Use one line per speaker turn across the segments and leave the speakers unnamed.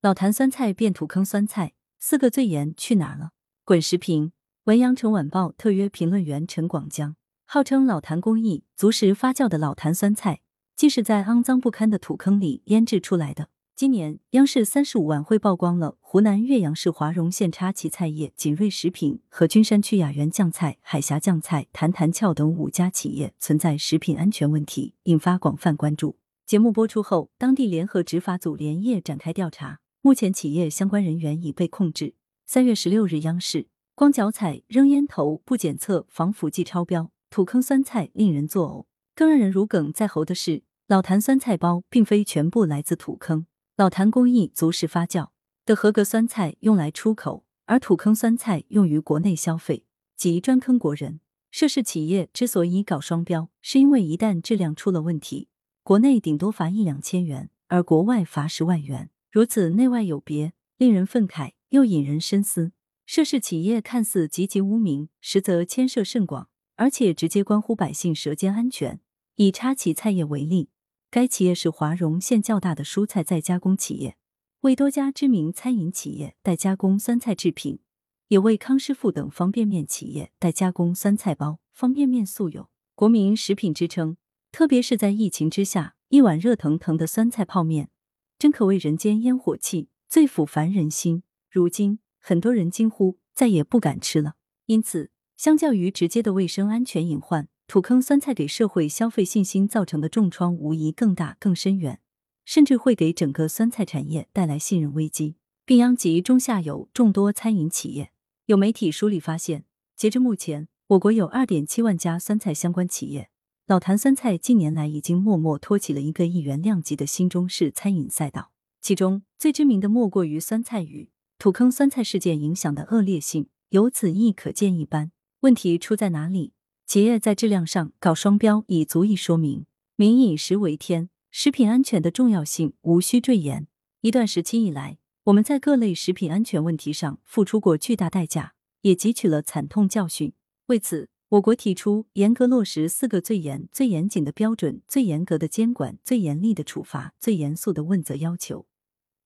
老坛酸菜变土坑酸菜，四个最严去哪了？滚石评，文阳城晚报特约评论员陈广江。号称老坛工艺足时发酵的老坛酸菜，既是在肮脏不堪的土坑里腌制出来的。今年央视三十五晚会曝光了湖南岳阳市华容县插旗菜业、锦瑞食品和君山区雅园酱菜、海峡酱菜、谭谭俏等五家企业存在食品安全问题，引发广泛关注。节目播出后，当地联合执法组连夜展开调查。目前，企业相关人员已被控制。三月十六日，央视光脚踩扔烟头不检测防腐剂超标，土坑酸菜令人作呕。更让人如鲠在喉的是，老坛酸菜包并非全部来自土坑，老坛工艺足时发酵的合格酸菜用来出口，而土坑酸菜用于国内消费，即专坑国人。涉事企业之所以搞双标，是因为一旦质量出了问题，国内顶多罚一两千元，而国外罚十万元。如此内外有别，令人愤慨，又引人深思。涉事企业看似籍籍无名，实则牵涉甚广，而且直接关乎百姓舌尖安全。以插旗菜业为例，该企业是华容县较大的蔬菜再加工企业，为多家知名餐饮企业代加工酸菜制品，也为康师傅等方便面企业代加工酸菜包。方便面素有“国民食品”之称，特别是在疫情之下，一碗热腾腾的酸菜泡面。真可谓人间烟火气，最抚凡人心。如今，很多人惊呼再也不敢吃了。因此，相较于直接的卫生安全隐患，土坑酸菜给社会消费信心造成的重创无疑更大、更深远，甚至会给整个酸菜产业带来信任危机，并殃及中下游众多餐饮企业。有媒体梳理发现，截至目前，我国有二点七万家酸菜相关企业。老坛酸菜近年来已经默默托起了一个亿元量级的新中式餐饮赛道，其中最知名的莫过于酸菜鱼。土坑酸菜事件影响的恶劣性，由此亦可见一斑。问题出在哪里？企业在质量上搞双标，已足以说明民以食为天，食品安全的重要性无需赘言。一段时期以来，我们在各类食品安全问题上付出过巨大代价，也汲取了惨痛教训。为此，我国提出严格落实四个最严、最严谨的标准，最严格的监管，最严厉的处罚，最严肃的问责要求，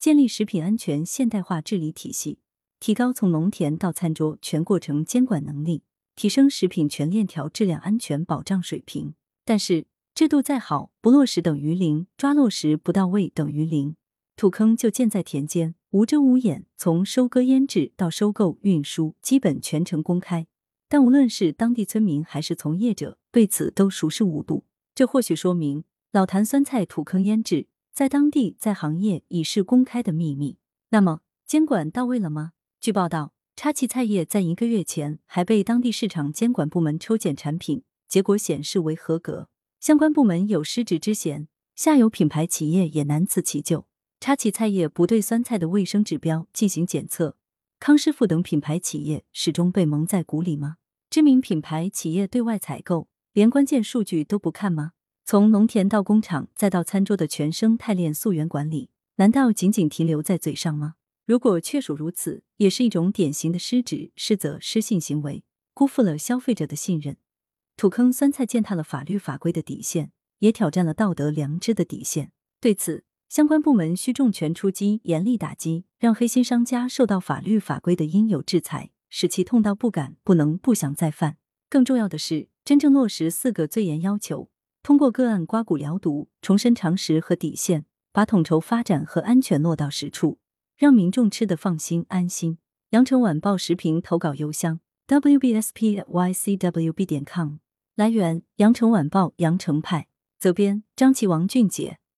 建立食品安全现代化治理体系，提高从农田到餐桌全过程监管能力，提升食品全链条质量安全保障水平。但是，制度再好，不落实等于零；抓落实不到位，等于零。土坑就建在田间，无遮无掩，从收割腌制到收购运输，基本全程公开。但无论是当地村民还是从业者，对此都熟视无睹。这或许说明老坛酸菜土坑腌制在当地在行业已是公开的秘密。那么监管到位了吗？据报道，插旗菜业在一个月前还被当地市场监管部门抽检产品，结果显示为合格。相关部门有失职之嫌，下游品牌企业也难辞其咎。插旗菜业不对酸菜的卫生指标进行检测，康师傅等品牌企业始终被蒙在鼓里吗？知名品牌企业对外采购，连关键数据都不看吗？从农田到工厂再到餐桌的全生态链溯源管理，难道仅仅停留在嘴上吗？如果确属如此，也是一种典型的失职、失责、失信行为，辜负了消费者的信任。土坑酸菜践踏了法律法规的底线，也挑战了道德良知的底线。对此，相关部门需重拳出击，严厉打击，让黑心商家受到法律法规的应有制裁。使其痛到不敢、不能、不想再犯。更重要的是，真正落实四个最严要求，通过个案刮骨疗毒，重申常识和底线，把统筹发展和安全落到实处，让民众吃得放心安心。羊城晚报时评投稿邮箱：wbspycwb 点 com。来源：羊城晚报羊城派。责编：张琪、王俊杰。